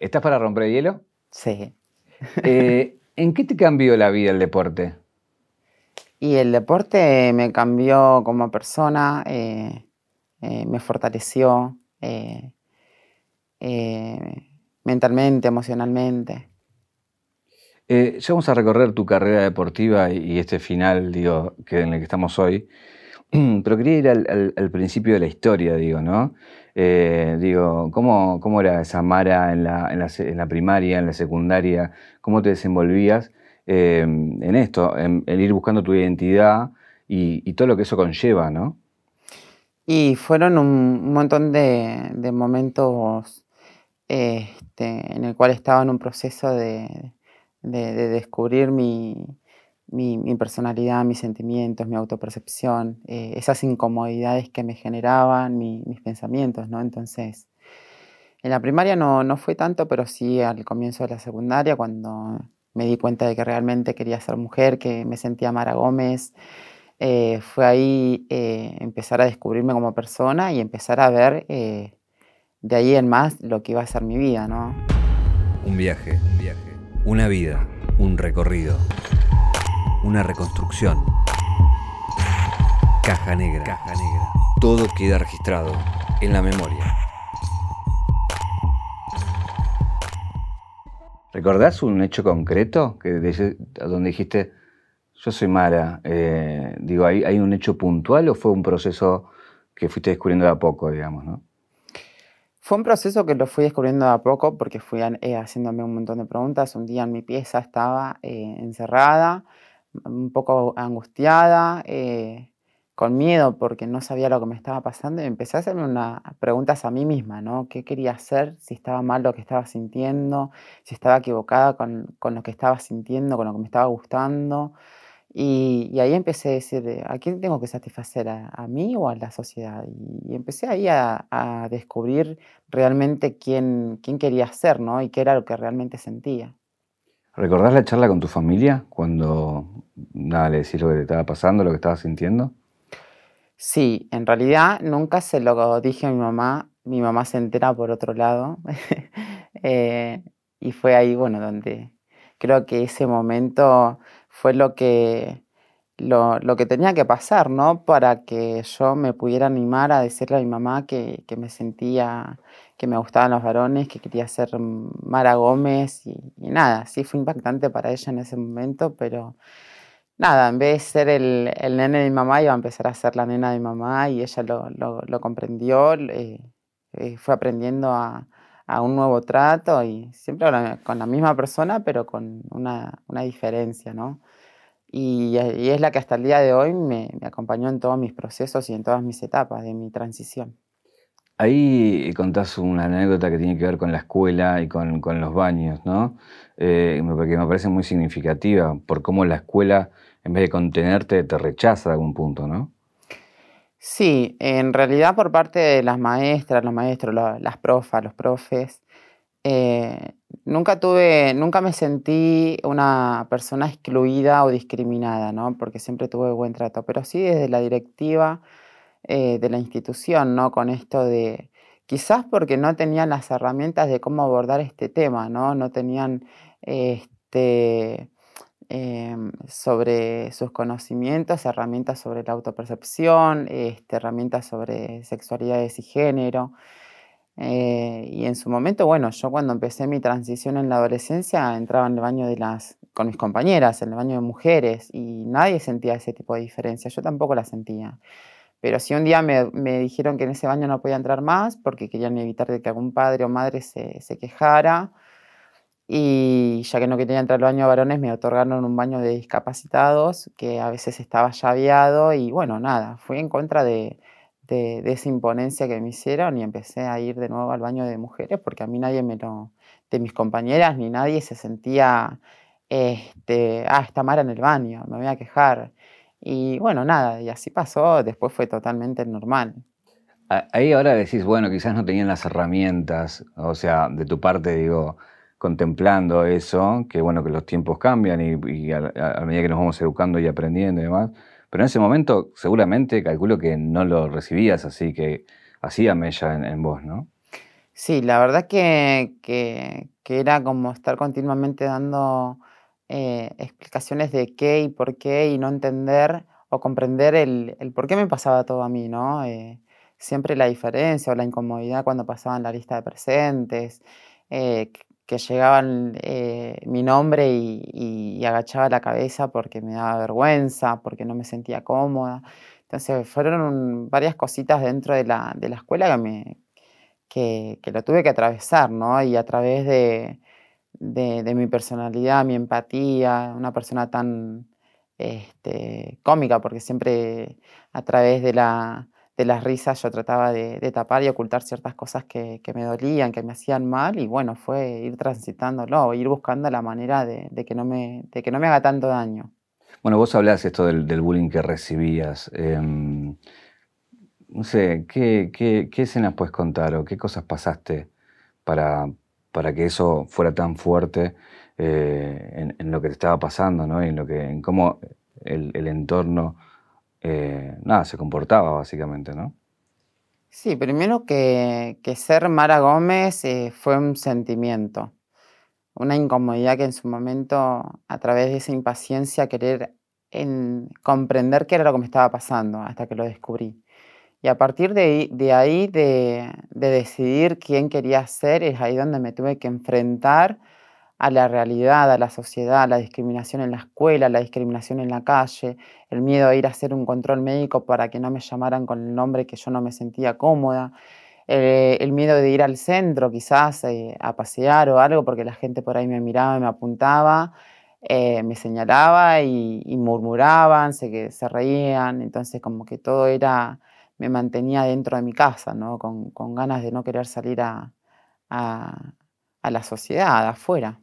¿Estás para romper el hielo? Sí. Eh, ¿En qué te cambió la vida el deporte? Y el deporte me cambió como persona, eh, eh, me fortaleció mentalmente, emocionalmente. ya vamos a recorrer tu carrera deportiva y, este final, digo, que en el que estamos hoy. Pero quería ir al, principio de la historia, digo, ¿no? Eh, digo, ¿cómo, ¿cómo, era esa Mara en la, en, la, primaria, en la secundaria? ¿Cómo te desenvolvías eh, en esto, en, ir buscando tu identidad y, todo lo que eso conlleva, ¿no? Y fueron un, montón de, momentos este, en el cual estaba en un proceso de descubrir mi, mi, personalidad, mis sentimientos, mi autopercepción, eh, esas incomodidades que me generaban mis pensamientos, ¿no? Entonces, en la primaria no, no fue tanto, pero sí al comienzo de la secundaria, cuando me di cuenta de que realmente quería ser mujer, que me sentía Mara Gómez, eh, fue ahí eh, empezar a descubrirme como persona y empezar a ver de ahí en más lo que iba a ser mi vida. Un viaje, un viaje, una vida, un recorrido una reconstrucción. Caja negra. Caja negra. Todo queda registrado en la memoria. ¿Recordás un hecho concreto que donde dijiste, yo soy Mara? Eh, digo, ¿hay, ¿hay un hecho puntual o fue un proceso que fuiste descubriendo de a poco, digamos, no? Fue un proceso que lo fui descubriendo de a poco porque fui eh, haciéndome un montón de preguntas. Un día en mi pieza estaba eh, encerrada un poco angustiada, eh, con miedo porque no sabía lo que me estaba pasando y empecé a hacerme unas preguntas a mí misma, ¿no? ¿Qué quería hacer? Si estaba mal lo que estaba sintiendo, si estaba equivocada con, lo que estaba sintiendo, con lo que me estaba gustando. Y, ahí empecé a decir, ¿a quién tengo que satisfacer? ¿A, mí o a la sociedad? Y, empecé ahí a, descubrir realmente quién, quién quería ser, ¿no? Y qué era lo que realmente sentía. ¿Recordás la charla con tu familia cuando nada, le decís lo que te estaba pasando, lo que estabas sintiendo? Sí, en realidad nunca se lo dije a mi mamá. Mi mamá se entera por otro lado. Eh, y fue ahí, bueno, donde creo que ese momento fue lo que, lo, que tenía que pasar, ¿no? Para que yo me pudiera animar a decirle a mi mamá que, que me sentía que me gustaban los varones, que quería ser Mara Gómez y, nada, sí fue impactante para ella en ese momento, pero nada, en vez de ser el, el, nene de mi mamá, iba a empezar a ser la nena de mi mamá y ella lo, lo, comprendió, eh, eh, fue aprendiendo a, a, un nuevo trato y siempre con la, misma persona, pero con una, una diferencia, ¿no? Y, y, es la que hasta el día de hoy me, me acompañó en todos mis procesos y en todas mis etapas de mi transición. Ahí contás una anécdota que tiene que ver con la escuela y con, los baños, ¿no? Eh, me parece muy significativa por cómo la escuela, en vez de contenerte, te rechaza a algún punto, ¿no? Sí, en realidad por parte de las maestras, los maestros, las profas, los profes, eh, nunca tuve, nunca me sentí una persona excluida o discriminada, ¿no? Porque siempre tuve buen trato, pero sí desde la directiva eh, de la institución, ¿no? Con esto de, quizás porque no tenían las herramientas de cómo abordar este tema, ¿no? No tenían este, em, sobre sus conocimientos, herramientas sobre la autopercepción, este, herramientas sobre sexualidades y género. Eh, y en su momento, bueno, yo cuando empecé mi transición en la adolescencia entraba en el baño de las, con mis compañeras, en el baño de mujeres, y nadie sentía ese tipo de diferencia, yo tampoco la sentía. Pero si un día me, dijeron que en ese baño no podía entrar más porque querían evitar de que algún padre o madre se, quejara, y ya que no quería entrar al baño de varones, me otorgaron un baño de discapacitados que a veces estaba llaveado y bueno, nada, fui en contra de, esa imponencia que me hicieron y empecé a ir de nuevo al baño de mujeres porque a mí nadie me lo, de mis compañeras ni nadie se sentía, este, ah, está Mara en el baño, me voy a quejar. Y bueno, nada, y así pasó, después fue totalmente normal. Ahí ahora decís, bueno, quizás no tenían las herramientas, o sea, de tu parte, digo, contemplando eso, que bueno, que los tiempos cambian y, a, medida que nos vamos educando y aprendiendo y demás, pero en ese momento seguramente calculo que no lo recibías así, que hacía mella en, en vos, ¿no? Sí, la verdad que, que, era como estar continuamente dando eh, explicaciones de qué y por qué y no entender o comprender el, por qué me pasaba todo a mí, ¿no? Eh, siempre la diferencia o la incomodidad cuando pasaban la lista de presentes, eh, que llegaban mi nombre y, agachaba la cabeza porque me daba vergüenza, porque no me sentía cómoda. Entonces fueron varias cositas dentro de la, de la escuela que me, que, lo tuve que atravesar, ¿no? Y a través de, mi personalidad, mi empatía, una persona tan este, cómica, porque siempre a través de, la, de las risas yo trataba de, tapar y ocultar ciertas cosas que, me dolían, que me hacían mal, y bueno, fue ir transitándolo, ir buscando la manera de, que, no me, de que no me haga tanto daño. Bueno, vos hablás esto del, bullying que recibías. Em, no sé, ¿qué, qué, escenas puedes contar o qué cosas pasaste para, para que eso fuera tan fuerte eh, en, lo que te estaba pasando, ¿no? Y en, lo que, en cómo el, entorno, eh, nada, se comportaba básicamente, ¿no? Sí, primero que, ser Mara Gómez eh, fue un sentimiento, una incomodidad que en su momento, a través de esa impaciencia, querer en comprender qué era lo que me estaba pasando hasta que lo descubrí. Y a partir de, ahí, de, decidir quién quería ser, es ahí donde me tuve que enfrentar a la realidad, a la sociedad, a la discriminación en la escuela, la discriminación en la calle, el miedo a ir a hacer un control médico para que no me llamaran con el nombre que yo no me sentía cómoda, eh, el miedo de ir al centro quizás eh, a pasear o algo porque la gente por ahí me miraba y me apuntaba, eh, me señalaba y, murmuraban, se, se reían, entonces como que todo era me mantenía dentro de mi casa, ¿no? con, ganas de no querer salir a, la sociedad, afuera.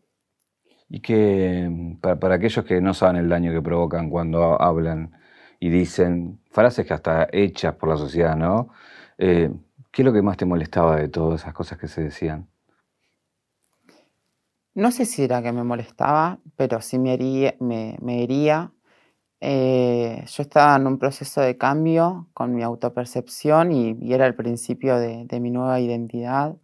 Y que para, aquellos que no saben el daño que provocan cuando hablan y dicen frases que hasta hechas por la sociedad, ¿no? Eh, ¿Qué es lo que más te molestaba de todas esas cosas que se decían? No sé si era que me molestaba, pero sí me me hería eh, yo estaba en un proceso de cambio con mi autopercepción y, era el principio de, mi nueva identidad.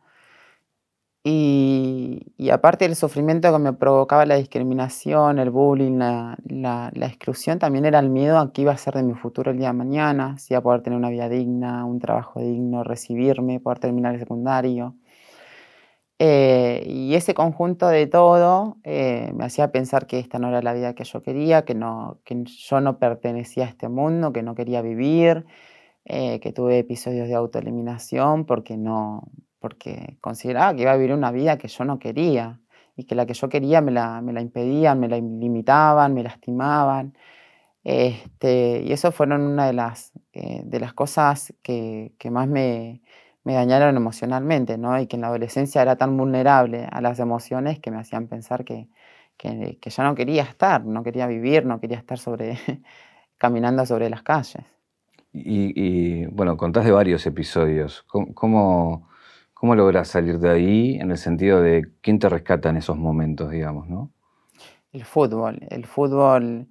Y, aparte del sufrimiento que me provocaba la discriminación, el bullying, la, exclusión, también era el miedo a qué iba a ser de mi futuro el día de mañana, si iba a poder tener una vida digna, un trabajo digno, recibirme, poder terminar el secundario. Eh, y ese conjunto de todo eh, me hacía pensar que esta no era la vida que yo quería, que, no, que yo no pertenecía a este mundo, que no quería vivir, eh, que tuve episodios de autoeliminación porque, no, porque consideraba que iba a vivir una vida que yo no quería y que la que yo quería me la, me la impedían, me la limitaban, me lastimaban. Este, y eso fueron una de las, de las cosas que, que más me, me dañaron emocionalmente, ¿no? Y que en la adolescencia era tan vulnerable a las emociones que me hacían pensar que, que, ya no quería estar, no quería vivir, no quería estar sobre, caminando sobre las calles. Y, bueno, contás de varios episodios. ¿Cómo, cómo, logras salir de ahí en el sentido de quién te rescata en esos momentos, digamos, no? El fútbol. El fútbol,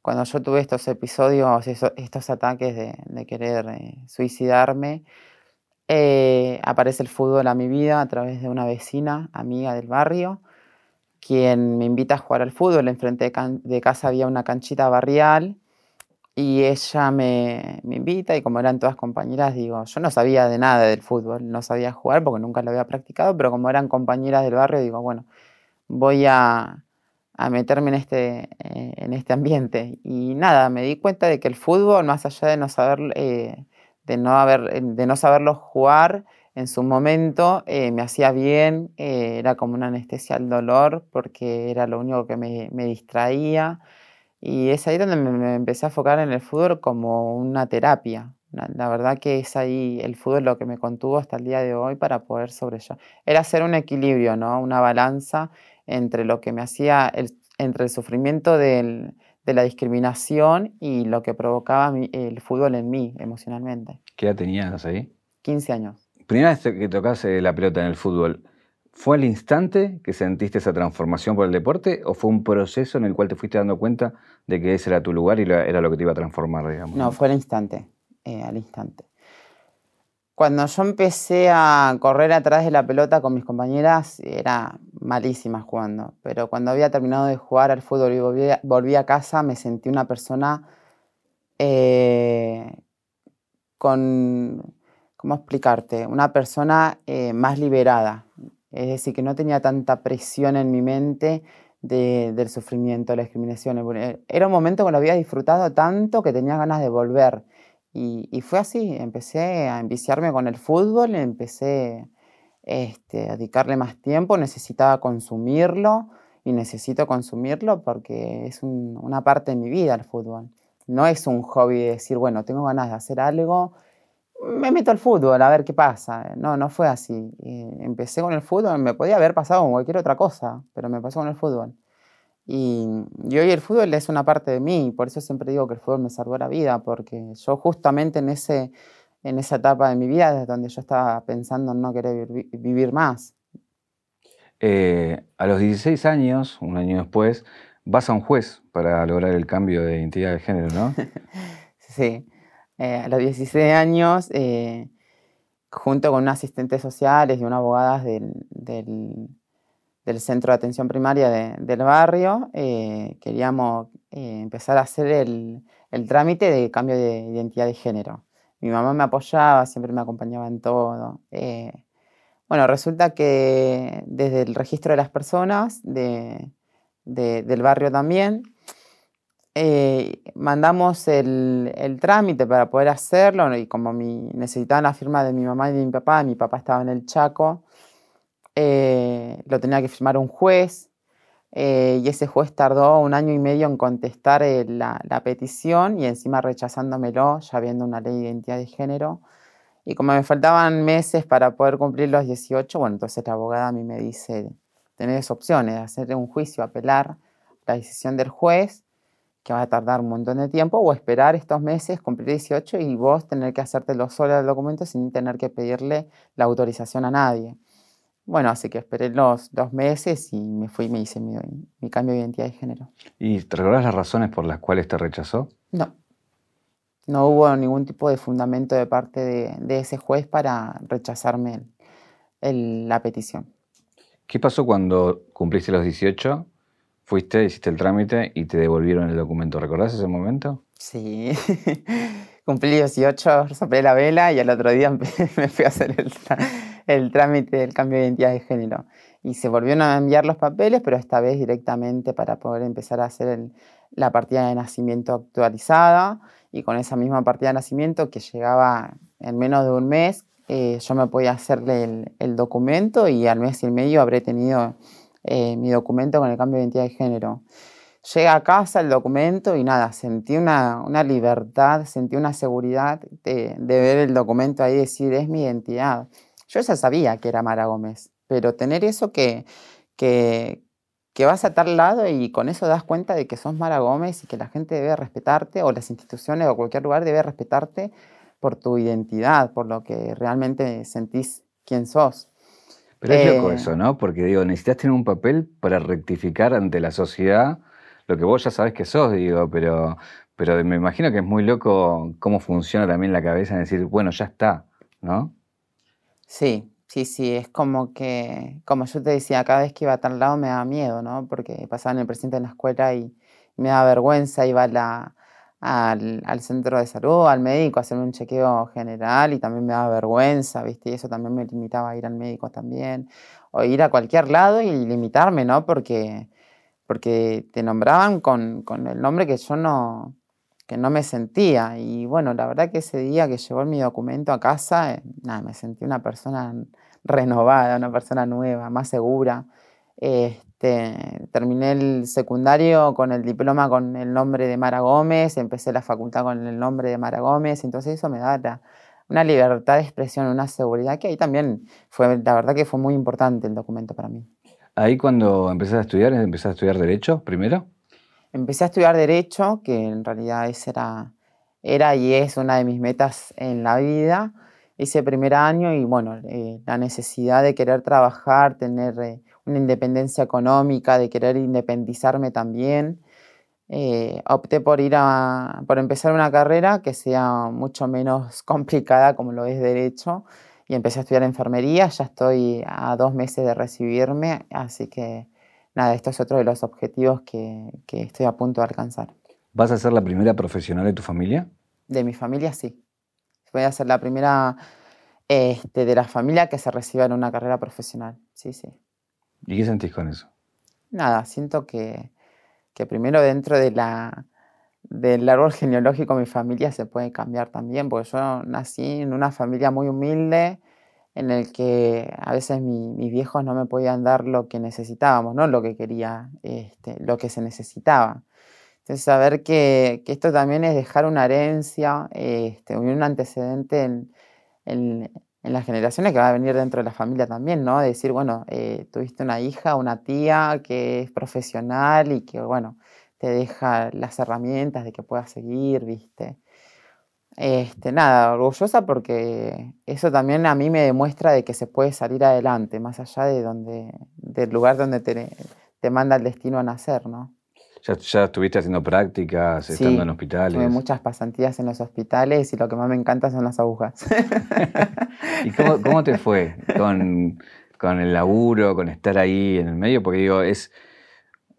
cuando yo tuve estos episodios, estos ataques de, querer eh, suicidarme, eh, aparece el fútbol a mi vida a través de una vecina, amiga del barrio, quien me invita a jugar al fútbol. Enfrente de, casa había una canchita barrial y ella me, invita y como eran todas compañeras, digo, yo no sabía de nada del fútbol, no sabía jugar porque nunca lo había practicado, pero como eran compañeras del barrio, digo, bueno, voy a, meterme en este, eh, en este ambiente. Y nada, me di cuenta de que el fútbol, más allá de no saber... Eh, de no, haber, de no saberlo jugar en su momento, eh, me hacía bien, eh, era como una anestesia al dolor porque era lo único que me, distraía. Y es ahí donde me, empecé a enfocar en el fútbol como una terapia. La, verdad que es ahí el fútbol lo que me contuvo hasta el día de hoy para poder sobrellevar. Era hacer un equilibrio, ¿no? Una balanza entre lo que me hacía, entre el sufrimiento del, de la discriminación y lo que provocaba el fútbol en mí emocionalmente. ¿Qué edad tenías ahí? 15 años. Primera vez que tocaste la pelota en el fútbol, ¿fue al instante que sentiste esa transformación por el deporte o fue un proceso en el cual te fuiste dando cuenta de que ese era tu lugar y era lo que te iba a transformar, digamos? No, fue al instante, eh, al instante. Cuando yo empecé a correr atrás de la pelota con mis compañeras, era malísima jugando. Pero cuando había terminado de jugar al fútbol y volví, a casa, me sentí una persona eh, con, ¿cómo explicarte? Una persona eh, más liberada. Es decir, que no tenía tanta presión en mi mente del sufrimiento, de la discriminación. Era un momento que lo había disfrutado tanto que tenía ganas de volver. Y, fue así, empecé a enviciarme con el fútbol, empecé este, a dedicarle más tiempo, necesitaba consumirlo y necesito consumirlo porque es una parte de mi vida el fútbol. No es un hobby de decir, bueno, tengo ganas de hacer algo, me meto al fútbol a ver qué pasa. No, no fue así. empecé con el fútbol, me podía haber pasado con cualquier otra cosa, pero me pasó con el fútbol. Y, hoy el fútbol es una parte de mí, por eso siempre digo que el fútbol me salvó la vida, porque yo justamente en, ese, en esa etapa de mi vida, desde donde yo estaba pensando en no querer vivir, más. Eh, a los 16 años, un año después, vas a un juez para lograr el cambio de identidad de género, ¿no? sí, eh, a los 16 años, eh, junto con un asistente sociales y una abogada del del centro de atención primaria del barrio, eh, queríamos eh, empezar a hacer el, trámite de cambio de identidad de género. Mi mamá me apoyaba, siempre me acompañaba en todo. Eh, bueno, resulta que desde el registro de las personas del barrio también, mandamos el, trámite para poder hacerlo y como mi, necesitaban la firma de mi mamá y de mi papá, mi papá estaba en el Chaco, eh, lo tenía que firmar un juez eh, y ese juez tardó un año y medio en contestar eh, la, petición y encima rechazándomelo, ya viendo una ley de identidad de género. Y como me faltaban meses para poder cumplir los 18, bueno, entonces la abogada a mí me dice, tenés opciones, hacer un juicio, apelar la decisión del juez, que va a tardar un montón de tiempo, o esperar estos meses, cumplir 18 y vos tener que hacértelo solo al documento sin tener que pedirle la autorización a nadie. Bueno, así que esperé los dos meses y me fui y me hice mi, cambio de identidad de género. ¿Y te recuerdas las razones por las cuales te rechazó? No. No hubo ningún tipo de fundamento de parte de, ese juez para rechazarme la petición. ¿Qué pasó cuando cumpliste los 18? Fuiste, hiciste el trámite y te devolvieron el documento. ¿Recordás ese momento? Sí. Cumplí 18, soplé la vela y al otro día me fui a hacer el, el trámite del cambio de identidad de género. Y se volvieron a enviar los papeles, pero esta vez directamente para poder empezar a hacer la partida de nacimiento actualizada. Y con esa misma partida de nacimiento que llegaba en menos de un mes, eh, yo me podía hacerle el, documento y al mes y medio habré tenido eh, mi documento con el cambio de identidad de género. Llega a casa el documento y nada, sentí una, libertad, sentí una seguridad de, de, ver el documento ahí y decir, es mi identidad. Yo ya sabía que era Mara Gómez, pero tener eso que, que, que vas a tal lado y con eso das cuenta de que sos Mara Gómez y que la gente debe respetarte, o las instituciones o cualquier lugar debe respetarte por tu identidad, por lo que realmente sentís quién sos. Pero es loco eh, eso, ¿no? Porque digo, necesitas tener un papel para rectificar ante la sociedad lo que vos ya sabes que sos, digo, pero, pero me imagino que es muy loco cómo funciona también la cabeza en decir, bueno, ya está, ¿no? Sí, sí, sí, es como que, como yo te decía, cada vez que iba a tal lado me daba miedo, ¿no? Porque pasaba en el presidente en la escuela y me daba vergüenza, iba al, al, centro de salud, al médico, a hacerme un chequeo general y también me daba vergüenza, ¿viste? Y eso también me limitaba a ir al médico también, o ir a cualquier lado y limitarme, ¿no? Porque, porque te nombraban con, con el nombre que yo no, que no me sentía. Y bueno, la verdad que ese día que llegó mi documento a casa, eh, nada, me sentí una persona renovada, una persona nueva, más segura. Este, terminé el secundario con el diploma con el nombre de Mara Gómez, empecé la facultad con el nombre de Mara Gómez, entonces eso me da una libertad de expresión, una seguridad que ahí también fue, la verdad que fue muy importante el documento para mí. Ahí cuando empezaste a estudiar, empezaste a estudiar Derecho primero empecé a estudiar Derecho, que en realidad esa era, era y es una de mis metas en la vida. Ese primer año y bueno, eh, la necesidad de querer trabajar, tener eh, una independencia económica, de querer independizarme también, eh, opté por ir a, por empezar una carrera que sea mucho menos complicada como lo es derecho y empecé a estudiar enfermería, ya estoy a dos meses de recibirme, así que nada, esto es otro de los objetivos que, que estoy a punto de alcanzar. ¿Vas a ser la primera profesional de tu familia? De mi familia, sí. Voy a ser la primera este, de la familia que se reciba en una carrera profesional, sí, sí. ¿Y qué sentís con eso? Nada, siento que, que primero dentro de la, del árbol genealógico mi familia se puede cambiar también, porque yo nací en una familia muy humilde en el que a veces mis viejos no me podían dar lo que necesitábamos, no lo que quería, este, lo que se necesitaba. Entonces, saber que, que, esto también es dejar una herencia, este, un antecedente en, en, en, las generaciones que va a venir dentro de la familia también, ¿no? decir, bueno, eh, tuviste una hija, una tía que es profesional y que, bueno, te deja las herramientas de que puedas seguir, ¿viste? Este, nada, orgullosa porque eso también a mí me demuestra de que se puede salir adelante, más allá de donde, del lugar donde te, te manda el destino a nacer, ¿no? ¿Ya, ya estuviste haciendo prácticas, estando en hospitales? Tuve muchas pasantías en los hospitales y lo que más me encanta son las agujas. ¿Y cómo, cómo, te fue con, con el laburo, con estar ahí en el medio? Porque digo, es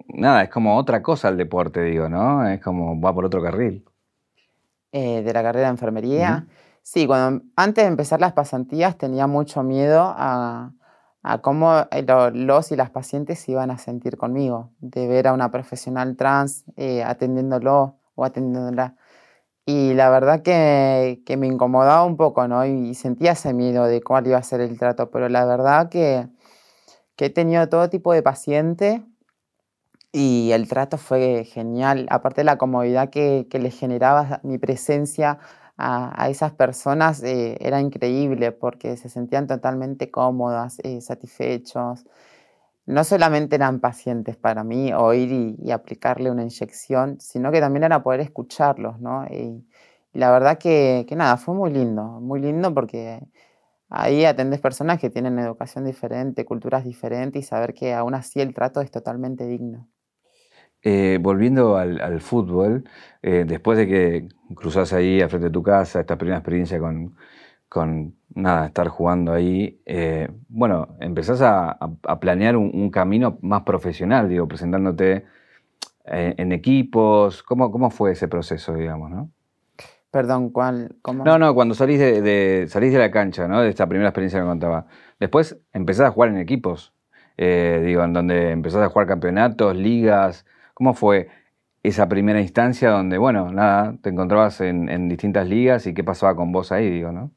nada, es como otra cosa el deporte, digo, ¿no? Es como va por otro carril. Eh, de la carrera de enfermería. Sí, cuando antes de empezar las pasantías tenía mucho miedo a, a cómo eh, los y las pacientes se iban a sentir conmigo, de ver a una profesional trans eh, atendiéndolo o atendiéndola. Y la verdad que, que, me incomodaba un poco, ¿no? Y sentía ese miedo de cuál iba a ser el trato, pero la verdad que, que he tenido todo tipo de paciente y el trato fue genial, aparte de la comodidad que, que les generaba mi presencia a, esas personas eh, era increíble porque se sentían totalmente cómodas, eh, satisfechos. No solamente eran pacientes para mí oír y, y, aplicarle una inyección, sino que también era poder escucharlos, ¿no? Y la verdad que, que, nada, fue muy lindo, muy lindo porque ahí atendes personas que tienen educación diferente, culturas diferentes y saber que aún así el trato es totalmente digno. Eh, volviendo al, al fútbol, eh, después de que cruzas ahí al frente de tu casa, esta primera experiencia con, con nada, estar jugando ahí, eh, bueno, empezás a, a planear un, un, camino más profesional, digo, presentándote en, en equipos. ¿Cómo, ¿Cómo, fue ese proceso, digamos, no? Perdón, ¿cuál? Cómo? No, no, cuando salís de, de, salís de la cancha, ¿no? De esta primera experiencia que me contaba. Después empezás a jugar en equipos, digo, en donde empezás a jugar campeonatos, ligas, ¿Cómo fue esa primera instancia donde, bueno, nada, te encontrabas en, distintas ligas y qué pasaba con vos ahí, digo, ¿no?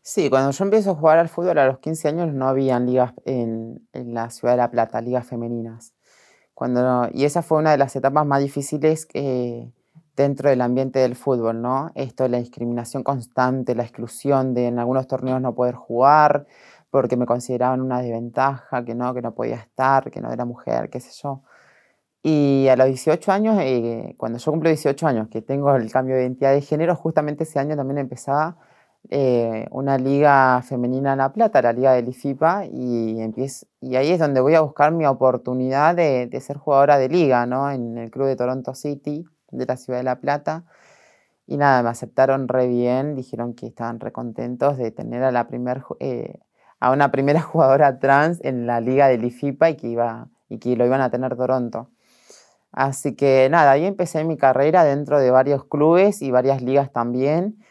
Sí, cuando yo empiezo a jugar al fútbol a los 15 años no había ligas en, la ciudad de La Plata, ligas femeninas. Cuando, y esa fue una de las etapas más difíciles que, dentro del ambiente del fútbol, ¿no? Esto de la discriminación constante, la exclusión de en algunos torneos no poder jugar porque me consideraban una desventaja, que no, que no podía estar, que no era mujer, qué sé yo. Y a los 18 años, eh, cuando yo cumplo 18 años, que tengo el cambio de identidad de género, justamente ese año también empezaba eh, una liga femenina en La Plata, la liga del IFIPA, y, ahí es donde voy a buscar mi oportunidad de, de, ser jugadora de liga, ¿no? En el club de Toronto City, de la ciudad de La Plata. Y nada, me aceptaron re bien, dijeron que estaban re contentos de tener a, la primer, eh, a una primera jugadora trans en la liga del IFIPA y que, iba, y que lo iban a tener Toronto. Así que nada, ahí empecé mi carrera dentro de varios clubes y varias ligas también,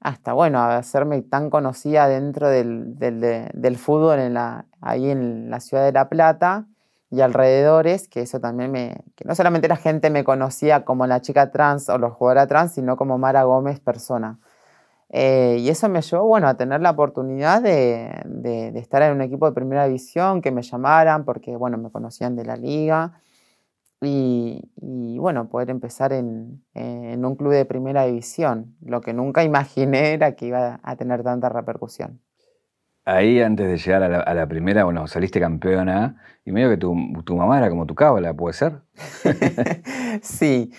hasta bueno, hacerme tan conocida dentro del, del, fútbol en la, ahí en la ciudad de La Plata y alrededores, que eso también me, que no solamente la gente me conocía como la chica trans o los jugadores trans, sino como Mara Gómez persona. Eh, y eso me llevó, bueno, a tener la oportunidad de, de, de, estar en un equipo de primera división, que me llamaran, porque, bueno, me conocían de la liga. Y, y, bueno, poder empezar en, en, un club de primera división. Lo que nunca imaginé era que iba a tener tanta repercusión. Ahí, antes de llegar a la, a la primera, bueno, saliste campeona y medio que tu, tu mamá era como tu cábala, ¿puede ser? sí.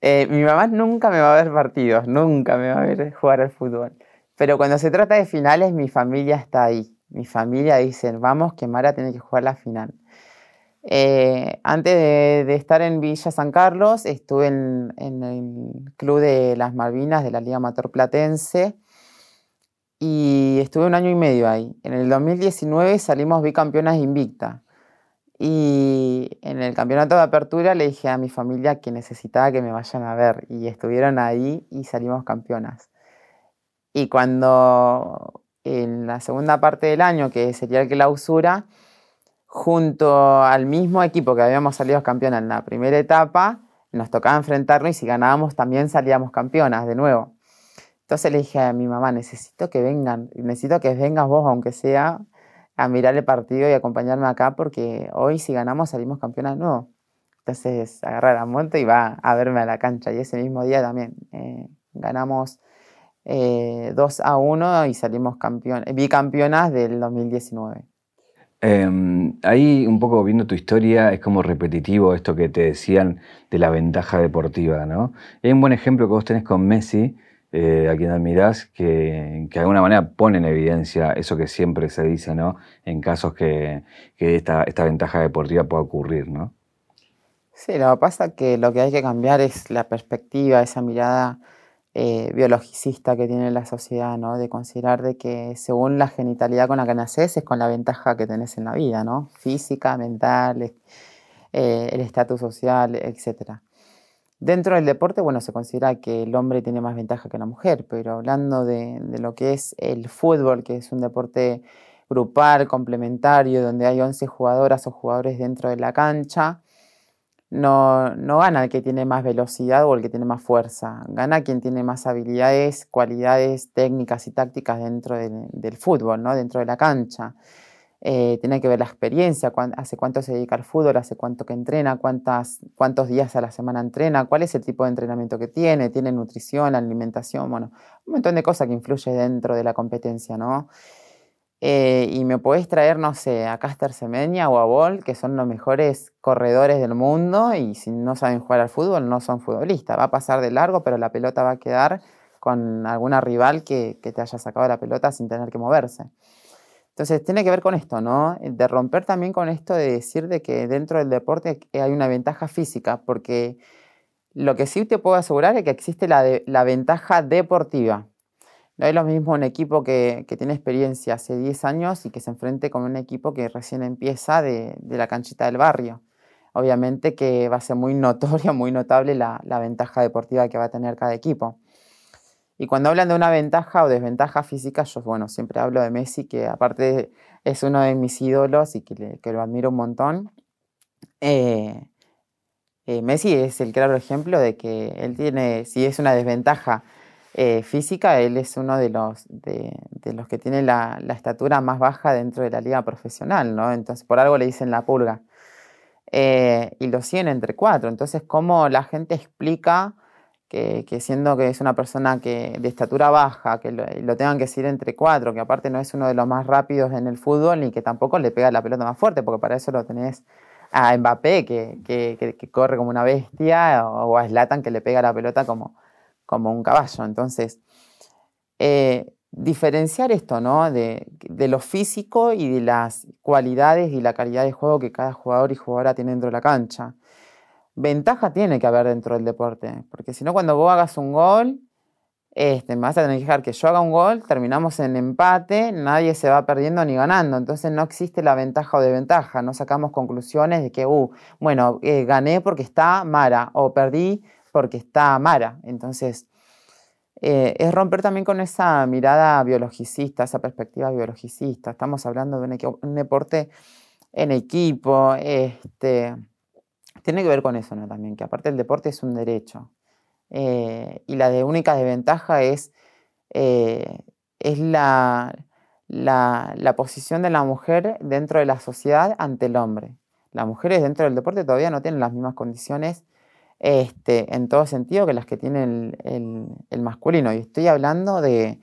Eh, mi mamá nunca me va a ver partidos, nunca me va a ver jugar al fútbol. Pero cuando se trata de finales, mi familia está ahí. Mi familia dice, vamos, que Mara tiene que jugar la final. Eh, antes de, estar en Villa San Carlos, estuve en, el Club de las Malvinas de la Liga Amateur Platense y estuve un año y medio ahí. En el 2019 salimos bicampeonas invicta. Y en el campeonato de apertura le dije a mi familia que necesitaba que me vayan a ver y estuvieron ahí y salimos campeonas. Y cuando en la segunda parte del año, que sería el clausura, junto al mismo equipo que habíamos salido campeonas en la primera etapa, nos tocaba enfrentarnos y si ganábamos también salíamos campeonas de nuevo. Entonces le dije a mi mamá, necesito que vengan, necesito que vengas vos, aunque sea a mirar el partido y acompañarme acá, porque hoy si ganamos salimos campeonas de nuevo. Entonces agarra la moto y va a verme a la cancha. Y ese mismo día también eh, ganamos 2 eh, a 1 y salimos campeón, bicampeonas del 2019. Em, ahí un poco viendo tu historia es como repetitivo esto que te decían de la ventaja deportiva, ¿no? Hay un buen ejemplo que vos tenés con Messi, eh, a quien admirás, que, que, de alguna manera pone en evidencia eso que siempre se dice, ¿no? En casos que, que esta, esta, ventaja deportiva pueda ocurrir, ¿no? Sí, lo que pasa es que lo que hay que cambiar es la perspectiva, esa mirada eh, biologicista que tiene la sociedad, ¿no? De considerar de que según la genitalidad con la que naces es con la ventaja que tenés en la vida, ¿no? Física, mental, eh, el estatus social, etc. Dentro del deporte, bueno, se considera que el hombre tiene más ventaja que la mujer, pero hablando de, de lo que es el fútbol, que es un deporte grupal, complementario, donde hay 11 jugadoras o jugadores dentro de la cancha, no, no, gana el que tiene más velocidad o el que tiene más fuerza, gana quien tiene más habilidades, cualidades técnicas y tácticas dentro del, fútbol, ¿no? dentro de la cancha. Eh, tiene que ver la experiencia, hace cuánto se dedica al fútbol, hace cuánto que entrena, cuántas, cuántos días a la semana entrena, cuál es el tipo de entrenamiento que tiene, tiene nutrición, alimentación, bueno, un montón de cosas que influye dentro de la competencia, ¿no? Eh, y me podés traer, no sé, a Caster Semeña o a Bol, que son los mejores corredores del mundo y si no saben jugar al fútbol no son futbolistas. Va a pasar de largo, pero la pelota va a quedar con alguna rival que, te haya sacado la pelota sin tener que moverse. Entonces tiene que ver con esto, ¿no? De romper también con esto de decir de que dentro del deporte hay una ventaja física, porque lo que sí te puedo asegurar es que existe la, la ventaja deportiva. No es lo mismo un equipo que, tiene experiencia hace 10 años y que se enfrente con un equipo que recién empieza de, la canchita del barrio. Obviamente que va a ser muy notoria, muy notable la, ventaja deportiva que va a tener cada equipo. Y cuando hablan de una ventaja o desventaja física, yo bueno, siempre hablo de Messi, que aparte es uno de mis ídolos y que, lo admiro un montón. Eh, eh, Messi es el claro ejemplo de que él tiene, si es una desventaja eh, física, él es uno de los, de, los que tiene la, estatura más baja dentro de la liga profesional, ¿no? Entonces, por algo le dicen la pulga. Eh, y lo siguen entre cuatro. Entonces, ¿cómo la gente explica que, siendo que es una persona que, de estatura baja, que lo, tengan que seguir entre cuatro, que aparte no es uno de los más rápidos en el fútbol, ni que tampoco le pega la pelota más fuerte, porque para eso lo tenés a Mbappé, que, que corre como una bestia, o a Zlatan, que le pega la pelota como, como un caballo. Entonces, eh, diferenciar esto, ¿no? De, lo físico y de las cualidades y la calidad de juego que cada jugador y jugadora tiene dentro de la cancha. Ventaja tiene que haber dentro del deporte, porque si no, cuando vos hagas un gol, este, vas a tener que dejar que yo haga un gol, terminamos en empate, nadie se va perdiendo ni ganando, entonces no existe la ventaja o desventaja, no sacamos conclusiones de que, uh, bueno, eh, gané porque está Mara o perdí porque está Mara. Entonces, eh, es romper también con esa mirada biologicista, esa perspectiva biologicista. Estamos hablando de un, deporte en equipo, este, tiene que ver con eso ¿no? también, que aparte el deporte es un derecho. Eh, y la única desventaja es, eh, es la, la, posición de la mujer dentro de la sociedad ante el hombre. Las mujeres dentro del deporte todavía no tienen las mismas condiciones este, en todo sentido que las que tiene el, masculino. Y estoy hablando de,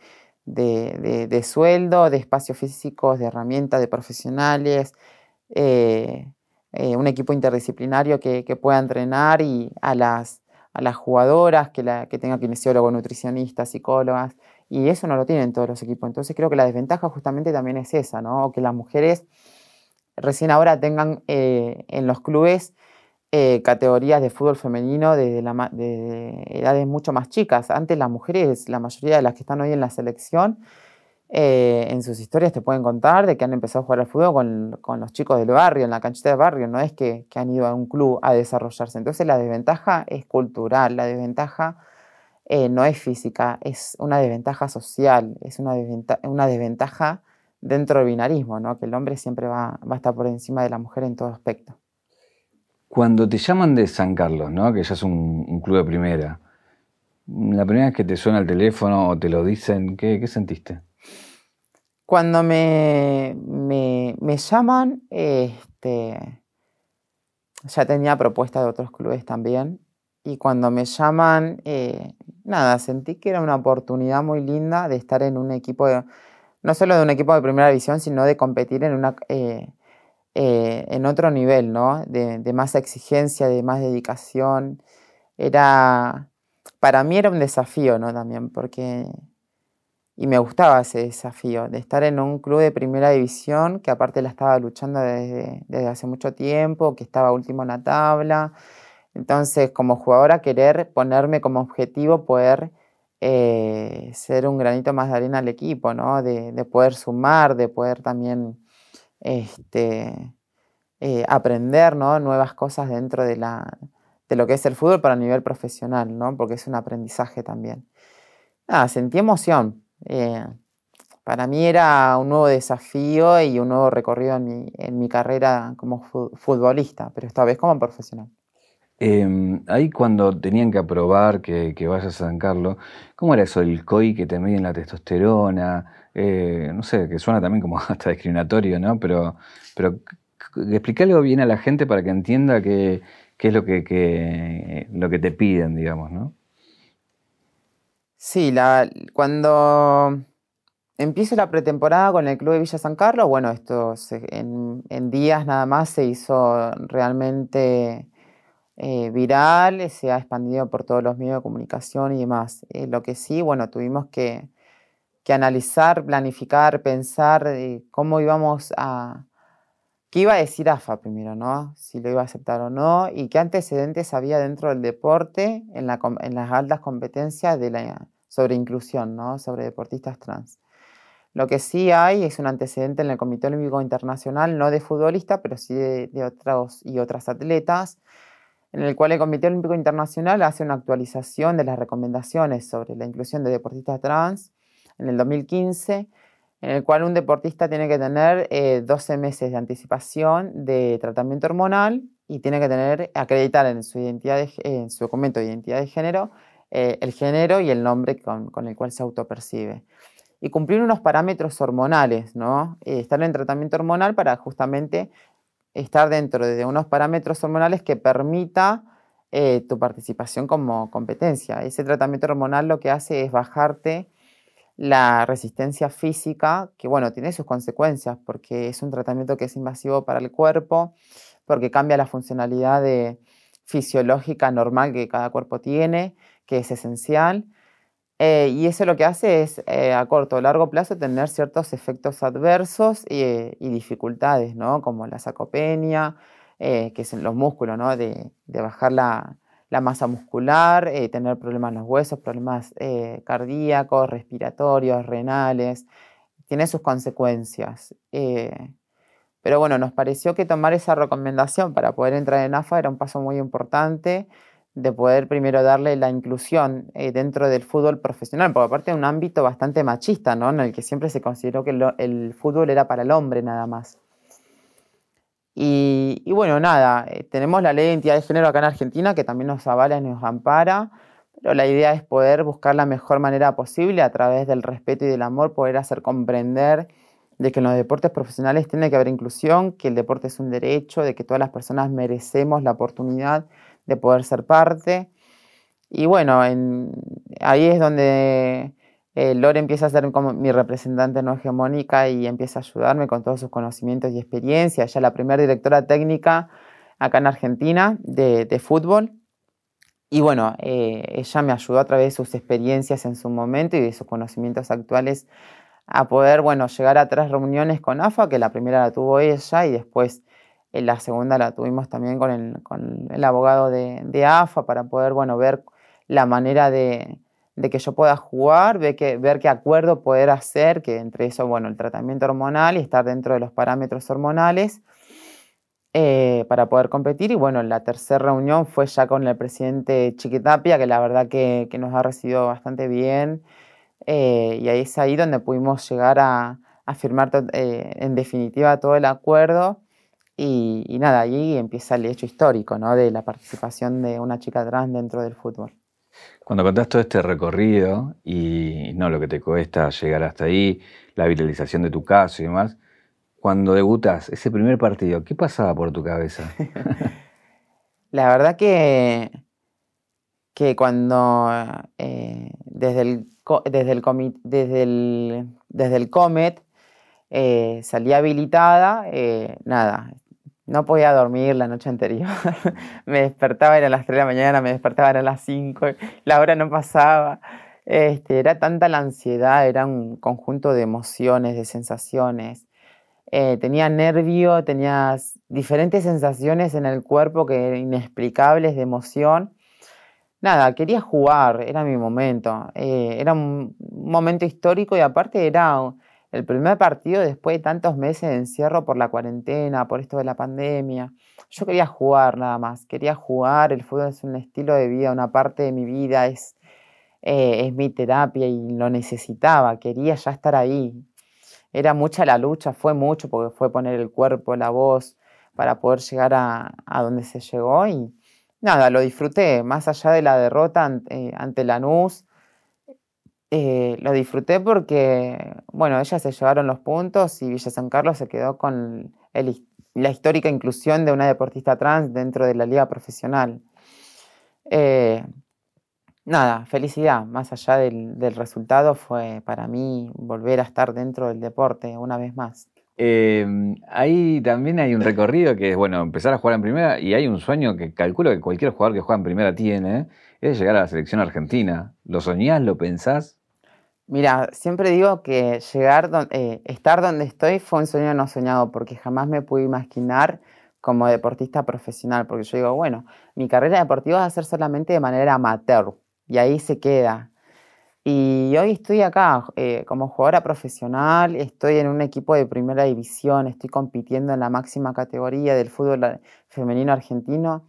sueldo, de espacios físicos, de herramientas, de profesionales, eh, eh, un equipo interdisciplinario que, pueda entrenar y a las, jugadoras, que, la, que tenga kinesiólogos, nutricionistas, psicólogas. Y eso no lo tienen todos los equipos. Entonces creo que la desventaja justamente también es esa, ¿no? que las mujeres recién ahora tengan eh, en los clubes eh, categorías de fútbol femenino desde de edades mucho más chicas. Antes las mujeres, la mayoría de las que están hoy en la selección, eh, en sus historias te pueden contar de que han empezado a jugar al fútbol con, los chicos del barrio, en la canchita de barrio, no es que, han ido a un club a desarrollarse. Entonces la desventaja es cultural, la desventaja eh, no es física, es una desventaja social, es una, una desventaja dentro del binarismo, ¿no? que el hombre siempre va, va a estar por encima de la mujer en todo aspecto. Cuando te llaman de San Carlos, ¿no? que ya es un, club de primera, la primera vez que te suena el teléfono o te lo dicen, ¿qué, sentiste? Cuando me, me, llaman, este, ya tenía propuestas de otros clubes también. Y cuando me llaman, eh, nada, sentí que era una oportunidad muy linda de estar en un equipo, no solo de un equipo de primera división, sino de competir en una, eh, eh, en otro nivel, ¿no? De, más exigencia, de más dedicación. Era, para mí era un desafío, ¿no? También, porque, y me gustaba ese desafío, de estar en un club de primera división, que aparte la estaba luchando desde, hace mucho tiempo, que estaba último en la tabla. Entonces, como jugadora, querer ponerme como objetivo poder eh, ser un granito más de arena al equipo, ¿no? De poder sumar, de poder también este, eh, aprender nuevas cosas dentro de, la, de lo que es el fútbol para nivel profesional, ¿no? porque es un aprendizaje también. Nada, sentí emoción. Eh, para mí era un nuevo desafío y un nuevo recorrido en mi, en mi carrera como futbolista, pero esta vez como profesional. Em, ahí cuando tenían que aprobar que, que, vayas a San Carlos, ¿cómo era eso del COI que te miden la testosterona? Eh, no sé, que suena también como hasta discriminatorio, ¿no? Pero, pero explícalo bien a la gente para que entienda qué, es lo que, lo que te piden, digamos, ¿no? Sí, la, cuando empiezo la pretemporada con el Club de Villa San Carlos, bueno, esto en, días nada más se hizo realmente eh, viral, se ha expandido por todos los medios de comunicación y demás. Eh, lo que sí, bueno, tuvimos que que analizar, planificar, pensar cómo íbamos a... ¿Qué iba a decir AFA primero, no? Si lo iba a aceptar o no, y qué antecedentes había dentro del deporte en, las altas competencias de la, sobre inclusión, ¿no? Sobre deportistas trans. Lo que sí hay es un antecedente en el Comité Olímpico Internacional, no de futbolistas, pero sí de, de otros y otras atletas, en el cual el Comité Olímpico Internacional hace una actualización de las recomendaciones sobre la inclusión de deportistas trans en el 2015, en el cual un deportista tiene que tener 12 eh, meses de anticipación de tratamiento hormonal y tiene que tener, acreditar en su, documento de identidad de género eh, el género y el nombre con, el cual se autopercibe. Y cumplir unos parámetros hormonales, ¿no? Eh, estar en tratamiento hormonal para justamente estar dentro de unos parámetros hormonales que permita tu participación como competencia. Ese tratamiento hormonal lo que hace es bajarte la resistencia física, que bueno, tiene sus consecuencias porque es un tratamiento que es invasivo para el cuerpo, porque cambia la funcionalidad fisiológica normal que cada cuerpo tiene, que es esencial. Eh, y eso lo que hace es eh, a corto o largo plazo tener ciertos efectos adversos y, dificultades, ¿no? como la sacopenia, eh, que es en los músculos, de bajar la, la masa muscular, eh, tener problemas en los huesos, problemas eh, cardíacos, respiratorios, renales, tiene sus consecuencias. Eh, pero bueno, nos pareció que tomar esa recomendación para poder entrar en AFA era un paso muy importante de poder primero darle la inclusión dentro del fútbol profesional, porque aparte es un ámbito bastante machista, ¿no? En el que siempre se consideró que el fútbol era para el hombre nada más. Y, bueno, nada, eh, tenemos la ley de identidad de género acá en Argentina que también nos avala y nos ampara, pero la idea es poder buscar la mejor manera posible a través del respeto y del amor, poder hacer comprender de que en los deportes profesionales tiene que haber inclusión, que el deporte es un derecho, de que todas las personas merecemos la oportunidad de poder ser parte. Y bueno, ahí es donde eh, Lore empieza a ser como mi representante no hegemónica y empieza a ayudarme con todos sus conocimientos y experiencia. Ella es la primera directora técnica acá en Argentina de, fútbol. Y bueno, eh, ella me ayudó a través de sus experiencias en su momento y de sus conocimientos actuales a poder, bueno, llegar a tres reuniones con AFA, que la primera la tuvo ella y después en la segunda la tuvimos también con el, con el abogado de, de, AFA para poder, bueno, ver la manera de, de que yo pueda jugar, ver, que, ver qué acuerdo poder hacer, que entre eso, bueno, el tratamiento hormonal y estar dentro de los parámetros hormonales eh, para poder competir. Y bueno, la tercera reunión fue ya con el presidente Chiquitapia, que la verdad que, nos ha recibido bastante bien. Eh, y ahí es ahí donde pudimos llegar a, a firmar eh, en definitiva todo el acuerdo. Y, y, nada, ahí empieza el hecho histórico ¿no? de la participación de una chica trans dentro del fútbol. Cuando contás todo este recorrido y no lo que te cuesta llegar hasta ahí, la viralización de tu caso y demás, cuando debutas ese primer partido, ¿qué pasaba por tu cabeza? la verdad que, que cuando eh, desde, el, desde, el desde, el, desde el Comet eh, salí habilitada, eh, nada, no podía dormir la noche anterior. me despertaba, era las 3 de la mañana, me despertaba, a las 5, la hora no pasaba. Este, era tanta la ansiedad, era un conjunto de emociones, de sensaciones. Eh, tenía nervio, tenía diferentes sensaciones en el cuerpo que eran inexplicables de emoción. Nada, quería jugar, era mi momento. Eh, era un momento histórico y aparte era el primer partido después de tantos meses de encierro por la cuarentena, por esto de la pandemia. Yo quería jugar nada más, quería jugar, el fútbol es un estilo de vida, una parte de mi vida, es, eh, es mi terapia y lo necesitaba, quería ya estar ahí. Era mucha la lucha, fue mucho porque fue poner el cuerpo, la voz para poder llegar a, a donde se llegó y nada, lo disfruté, más allá de la derrota ante, eh, ante Lanús eh, lo disfruté porque, bueno, ellas se llevaron los puntos y Villa San Carlos se quedó con la histórica inclusión de una deportista trans dentro de la liga profesional. Eh, nada, felicidad, más allá del, resultado, fue para mí volver a estar dentro del deporte una vez más. Eh, ahí también hay un recorrido que es, bueno, empezar a jugar en primera y hay un sueño que calculo que cualquier jugador que juega en primera tiene, es llegar a la selección argentina. ¿Lo soñás, lo pensás? Mira, siempre digo que llegar, eh, estar donde estoy fue un sueño no soñado, porque jamás me pude imaginar como deportista profesional, porque yo digo, bueno, mi carrera deportiva va a ser solamente de manera amateur, y ahí se queda. Y hoy estoy acá eh, como jugadora profesional, estoy en un equipo de primera división, estoy compitiendo en la máxima categoría del fútbol femenino argentino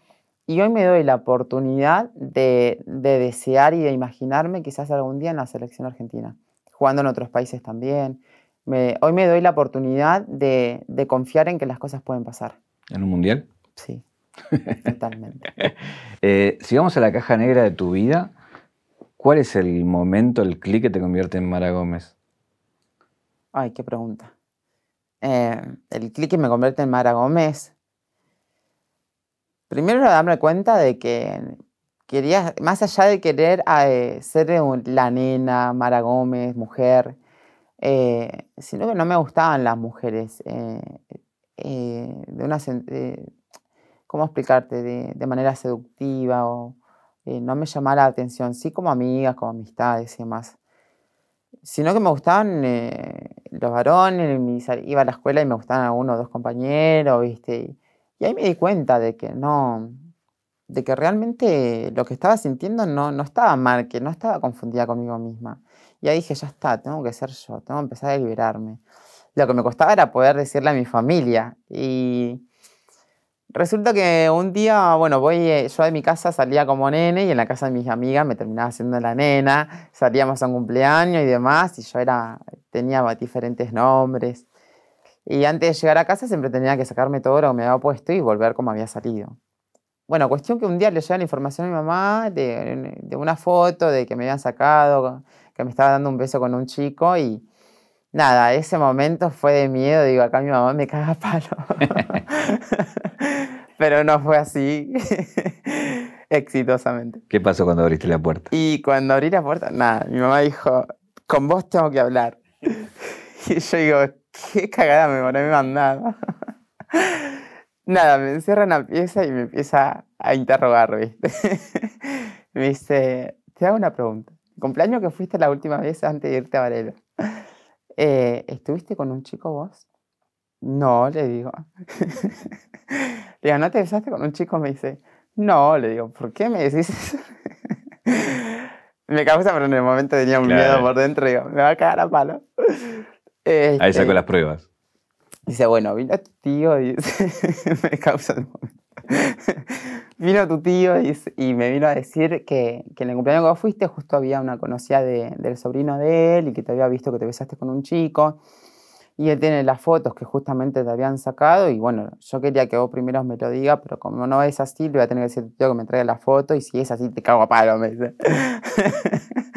y hoy me doy la oportunidad de, desear y de imaginarme quizás algún día en la selección argentina, jugando en otros países también. hoy me doy la oportunidad de, confiar en que las cosas pueden pasar. ¿En un mundial? Sí, totalmente. Eh, si vamos a la caja negra de tu vida, ¿cuál es el momento, el clic que te convierte en Mara Gómez? Ay, qué pregunta. Eh, el clic que me convierte en Mara Gómez Primero darme cuenta de que quería, más allá de querer eh, ser la nena, Mara Gómez, mujer, eh, sino que no me gustaban las mujeres. Eh, de una, ¿Cómo explicarte? De, manera seductiva o no me llamaba la atención, sí como amigas, como amistades y demás. Sino que me gustaban los varones, iba a la escuela y me gustaban uno o dos compañeros, ¿viste? Ahí me di cuenta de que no, de que realmente lo que estaba sintiendo no, no estaba mal, que no estaba confundida conmigo misma. Y ahí dije, ya está, tengo que ser yo, tengo que empezar a liberarme. Lo que me costaba era poder decirle a mi familia. Y resulta que un día, bueno, voy, eh, yo de mi casa salía como nene y en la casa de mis amigas me terminaba haciendo la nena, salíamos a un cumpleaños y demás, y yo era, tenía diferentes nombres. Y antes de llegar a casa siempre tenía que sacarme todo lo que me había puesto y volver como había salido. Bueno, cuestión que un día le llega la información a mi mamá de, de, una foto de que me habían sacado, que me estaba dando un beso con un chico y nada, ese momento fue de miedo, digo, acá mi mamá me caga palo. Pero no fue así, exitosamente. ¿Qué pasó cuando abriste la puerta? Y cuando abrí la puerta, nada, mi mamá dijo, con vos tengo que hablar. Y yo digo, qué cagada me habré mandado. Nada, me encierra en la pieza y me empieza a interrogar, ¿viste? me dice, te hago una pregunta. ¿Cumpleaños que fuiste la última vez antes de irte a Varelo? eh, ¿estuviste con un chico vos? No, le digo. le digo, ¿no te besaste con un chico? Me dice, no, le digo, ¿por qué me decís eso? me causa, pero en el momento tenía un miedo por dentro, digo, me va a cagar a palo. Ahí sacó este, las pruebas. Dice, bueno, vino tu tío y me causa el vino tu tío y, me vino a decir que, en el cumpleaños que vos fuiste justo había una conocida del sobrino de él y que te había visto que te besaste con un chico. Y él tiene las fotos que justamente te habían sacado y bueno, yo quería que vos primero me lo diga, pero como no es así, le voy a tener que decir a tu tío que me traiga la foto y si es así te cago a palo, me dice.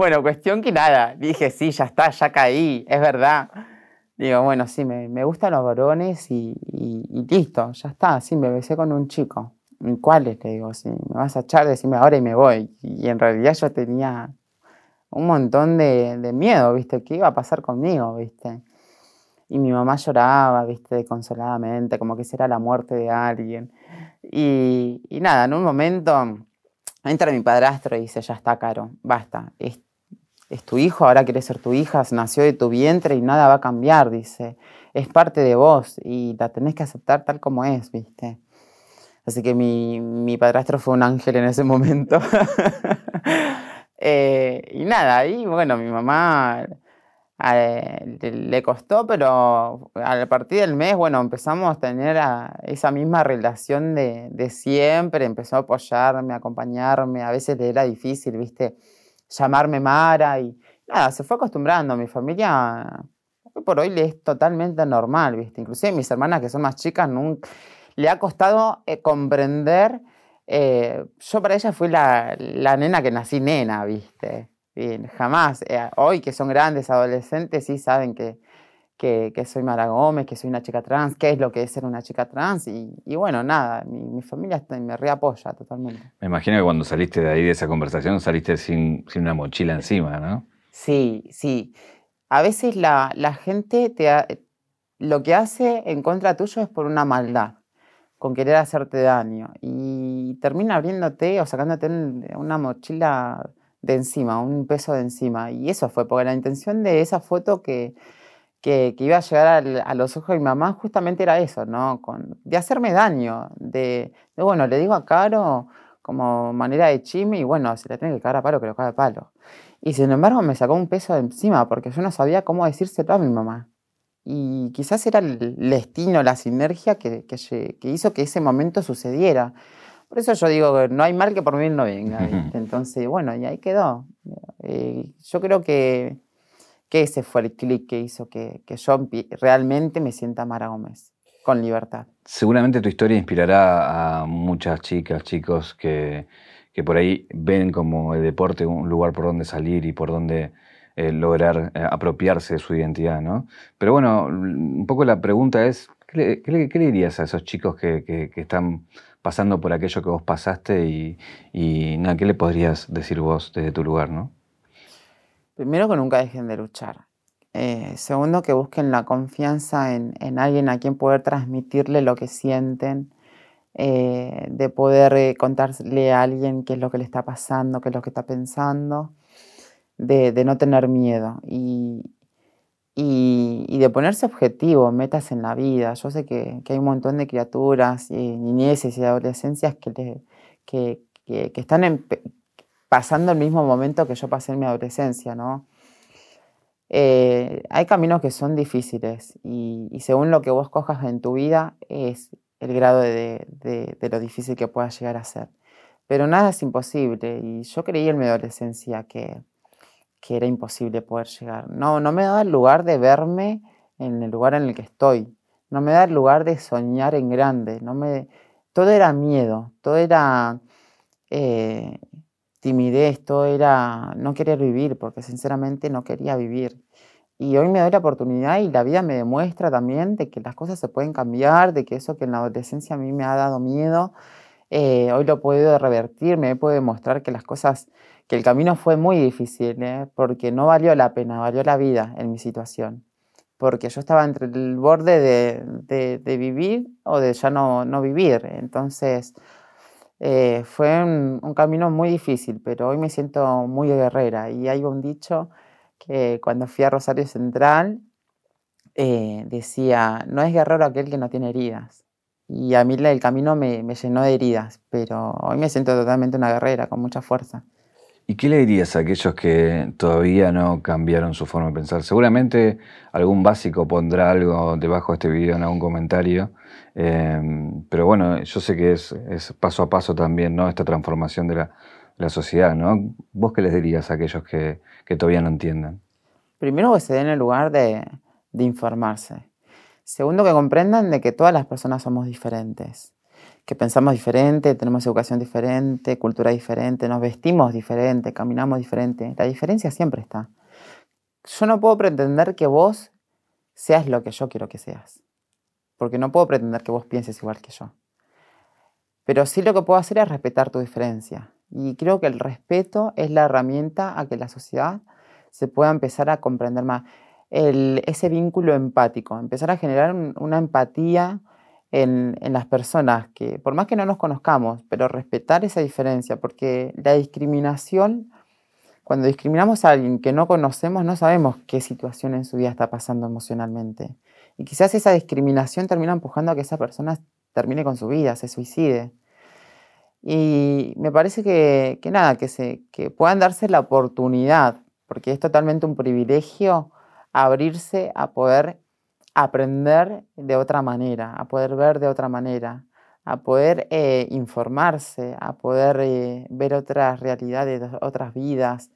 bueno, cuestión que nada, dije, sí, ya está, ya caí, es verdad. Digo, bueno, sí, me, me gustan los varones y, y, listo, ya está, sí, me besé con un chico. ¿Cuáles? Le digo, si me vas a echar, decime ahora y me voy. Y en realidad yo tenía un montón de, de, miedo, ¿viste? ¿Qué iba a pasar conmigo, ¿viste? Y mi mamá lloraba, ¿viste? Desconsoladamente, como que será la muerte de alguien. Y, y, nada, en un momento entra mi padrastro y dice, ya está, Caro, basta. Es tu hijo, ahora querés ser tu hija, nació de tu vientre y nada va a cambiar, dice. Es parte de vos y la tenés que aceptar tal como es, ¿viste? Así que mi, mi padrastro fue un ángel en ese momento. Eh, y nada, ahí, bueno, mi mamá eh, le, costó, pero a partir del mes, bueno, empezamos a tener esa misma relación de, de, siempre, empezó a apoyarme, a acompañarme, a veces le era difícil, viste, llamarme Mara y nada, se fue acostumbrando, mi familia por hoy le es totalmente normal, viste, inclusive mis hermanas que son más chicas, nunca, le ha costado eh, comprender eh, yo para ella fui la, la, nena que nací nena, ¿viste? jamás. Eh, hoy que son grandes, adolescentes, sí saben que, que, que, soy Mara Gómez, que soy una chica trans, qué es lo que es ser una chica trans. Y, y bueno, nada, mi, mi, familia me reapoya totalmente. Me imagino que cuando saliste de ahí de esa conversación saliste sin, sin una mochila encima, ¿no? Sí, sí. A veces la, la gente te lo que hace en contra tuyo es por una maldad con querer hacerte daño y termina abriéndote o sacándote una mochila de encima, un peso de encima. Y eso fue, porque la intención de esa foto que, que, iba a llegar a los ojos de mi mamá justamente era eso, ¿no? Con, de hacerme daño, de, bueno, le digo a Caro como manera de chisme y bueno, si le tiene que cagar a palo, que lo cague a palo. Y sin embargo me sacó un peso de encima porque yo no sabía cómo decírselo a mi mamá. Y quizás era el destino, la sinergia que, que, hizo que ese momento sucediera. Por eso yo digo que no hay mal que por bien no venga. Entonces, bueno, y ahí quedó. Eh, yo creo que, que, ese fue el clic que hizo que, que, yo realmente me sienta Mara Gómez, con libertad. Seguramente tu historia inspirará a muchas chicas, chicos que, que por ahí ven como el deporte un lugar por donde salir y por donde eh, lograr eh, apropiarse de su identidad, ¿no? Pero bueno, un poco la pregunta es, ¿qué le, dirías a esos chicos que, están pasando por aquello que vos pasaste y, nada, qué le podrías decir vos desde tu lugar, ¿no? Primero que nunca dejen de luchar. Eh, segundo, que busquen la confianza en, alguien a quien poder transmitirle lo que sienten, de poder contarle a alguien qué es lo que le está pasando, qué es lo que está pensando de, no tener miedo y, de ponerse objetivos, metas en la vida. Yo sé que, hay un montón de criaturas, y niñeces y adolescencias que, que, están pasando el mismo momento que yo pasé en mi adolescencia, ¿no? Eh, hay caminos que son difíciles y, según lo que vos cojas en tu vida es el grado de, lo difícil que pueda llegar a ser. Pero nada es imposible y yo creí en mi adolescencia que, era imposible poder llegar. No, no me daba el lugar de verme en el lugar en el que estoy. No me da el lugar de soñar en grande. No me, todo era miedo, todo era eh, timidez, todo era no querer vivir, porque sinceramente no quería vivir. Y hoy me doy la oportunidad y la vida me demuestra también de que las cosas se pueden cambiar, de que eso que en la adolescencia a mí me ha dado miedo, eh, hoy lo puedo revertir, me puede demostrar que las cosas que el camino fue muy difícil, ¿eh? porque no valió la pena, valió la vida en mi situación. Porque yo estaba entre el borde de, vivir o de ya no, no vivir. Entonces, eh, fue un, camino muy difícil, pero hoy me siento muy guerrera. Y hay un dicho que cuando fui a Rosario Central eh, decía, no es guerrero aquel que no tiene heridas. Y a mí el camino me, me llenó de heridas, pero hoy me siento totalmente una guerrera, con mucha fuerza. ¿Y qué le dirías a aquellos que todavía no cambiaron su forma de pensar? Seguramente algún básico pondrá algo debajo de este video en algún comentario, em, pero bueno, yo sé que es, es, paso a paso también, ¿no? Esta transformación de la, la sociedad, ¿no? ¿Vos qué les dirías a aquellos que, que todavía no entiendan? Primero que se den el lugar de, de informarse. Segundo, que comprendan de que todas las personas somos diferentes que pensamos diferente, tenemos educación diferente, cultura diferente, nos vestimos diferente, caminamos diferente. La diferencia siempre está. Yo no puedo pretender que vos seas lo que yo quiero que seas, porque no puedo pretender que vos pienses igual que yo. Pero sí lo que puedo hacer es respetar tu diferencia. Y creo que el respeto es la herramienta a que la sociedad se pueda empezar a comprender más. ese vínculo empático, empezar a generar una empatía en, las personas, que por más que no nos conozcamos, pero respetar esa diferencia, porque la discriminación, cuando discriminamos a alguien que no conocemos, no sabemos qué situación en su vida está pasando emocionalmente. Y quizás esa discriminación termina empujando a que esa persona termine con su vida, se suicide. Y me parece que, que nada, que, se, que puedan darse la oportunidad, porque es totalmente un privilegio abrirse a poder aprender de otra manera, a poder ver de otra manera, a poder eh, informarse, a poder eh, ver otras realidades, otras vidas.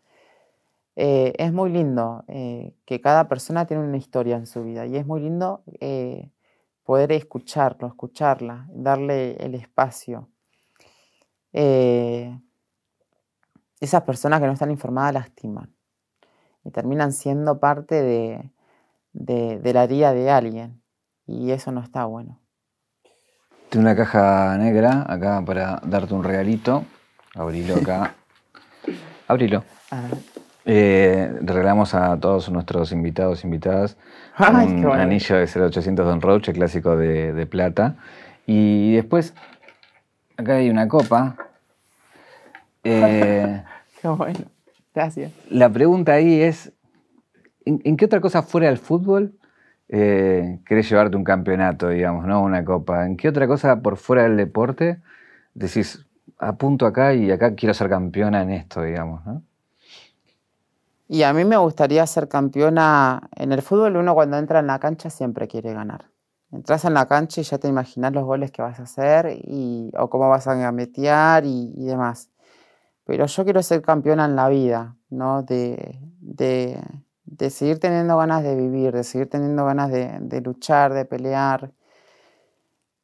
Eh, es muy lindo que cada persona tiene una historia en su vida y es muy lindo poder escucharlo, escucharla, darle el espacio. esas personas que no están informadas lastiman y terminan siendo parte de, de, la herida de alguien. Y eso no está bueno. Tengo una caja negra acá para darte un regalito. Abrilo acá. Abrilo. Eh, regalamos a todos nuestros invitados e invitadas un anillo de 0800 Don Roche, clásico de, plata. Y después, acá hay una copa. Eh, qué bueno. Gracias. La pregunta ahí es, ¿En, qué otra cosa fuera del fútbol eh, querés llevarte un campeonato, digamos, no una copa? ¿En qué otra cosa por fuera del deporte decís, apunto acá y acá quiero ser campeona en esto, digamos, ¿no? Y a mí me gustaría ser campeona en el fútbol. Uno cuando entra en la cancha siempre quiere ganar. Entras en la cancha y ya te imaginas los goles que vas a hacer y, o cómo vas a gametear y, demás. Pero yo quiero ser campeona en la vida, ¿no? De, de, de seguir teniendo ganas de vivir, de seguir teniendo ganas de, luchar, de pelear.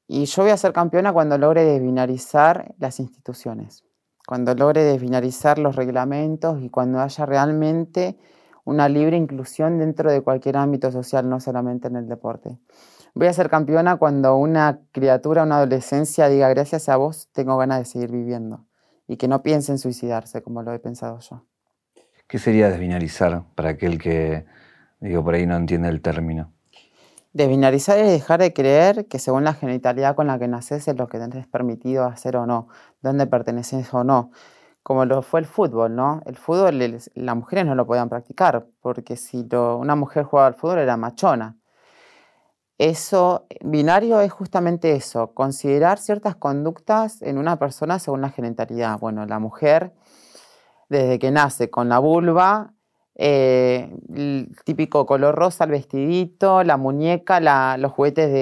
Y yo voy a ser campeona cuando logre desbinarizar las instituciones, cuando logre desbinarizar los reglamentos y cuando haya realmente una libre inclusión dentro de cualquier ámbito social, no solamente en el deporte. Voy a ser campeona cuando una criatura, una adolescencia diga gracias a vos tengo ganas de seguir viviendo y que no piense en suicidarse como lo he pensado yo. ¿Qué sería desbinarizar para aquel que, digo, por ahí no entiende el término? Desbinarizar es dejar de creer que según la genitalidad con la que naces es lo que tenés permitido hacer o no, dónde perteneces o no. Como lo fue el fútbol, ¿no? El fútbol, las mujeres no lo podían practicar, porque si una mujer jugaba al fútbol era machona. Eso, binario es justamente eso, considerar ciertas conductas en una persona según la genitalidad. Bueno, la mujer desde que nace con la vulva, eh, el típico color rosa, el vestidito, la muñeca, los juguetes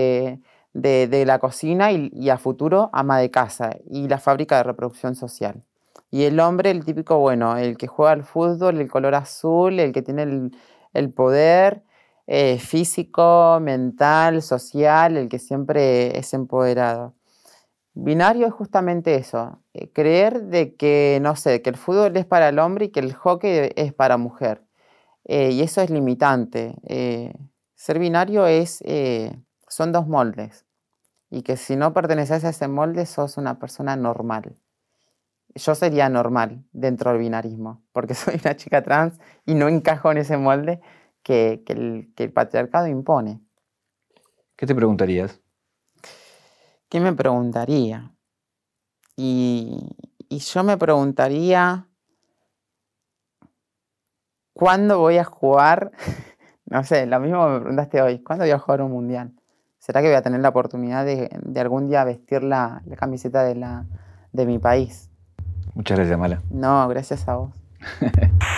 de, la cocina y, a futuro ama de casa y la fábrica de reproducción social. Y el hombre, el típico, bueno, el que juega al fútbol, el color azul, el que tiene el, poder eh, físico, mental, social, el que siempre es empoderado. Binario es justamente eso, eh, creer de que, no sé, que el fútbol es para el hombre y que el hockey es para mujer. Eh, y eso es limitante. Eh, ser binario es, son dos moldes. Y que si no perteneces a ese molde, sos una persona normal. Yo sería normal dentro del binarismo, porque soy una chica trans y no encajo en ese molde que, el, que el patriarcado impone. ¿Qué te preguntarías? ¿Qué me preguntaría? Y, yo me preguntaría ¿cuándo voy a jugar? no sé, lo mismo me preguntaste hoy, ¿cuándo voy a jugar un mundial? ¿Será que voy a tener la oportunidad de, algún día vestir la, camiseta de, la, de mi país? Muchas gracias, Mala. No, gracias a vos.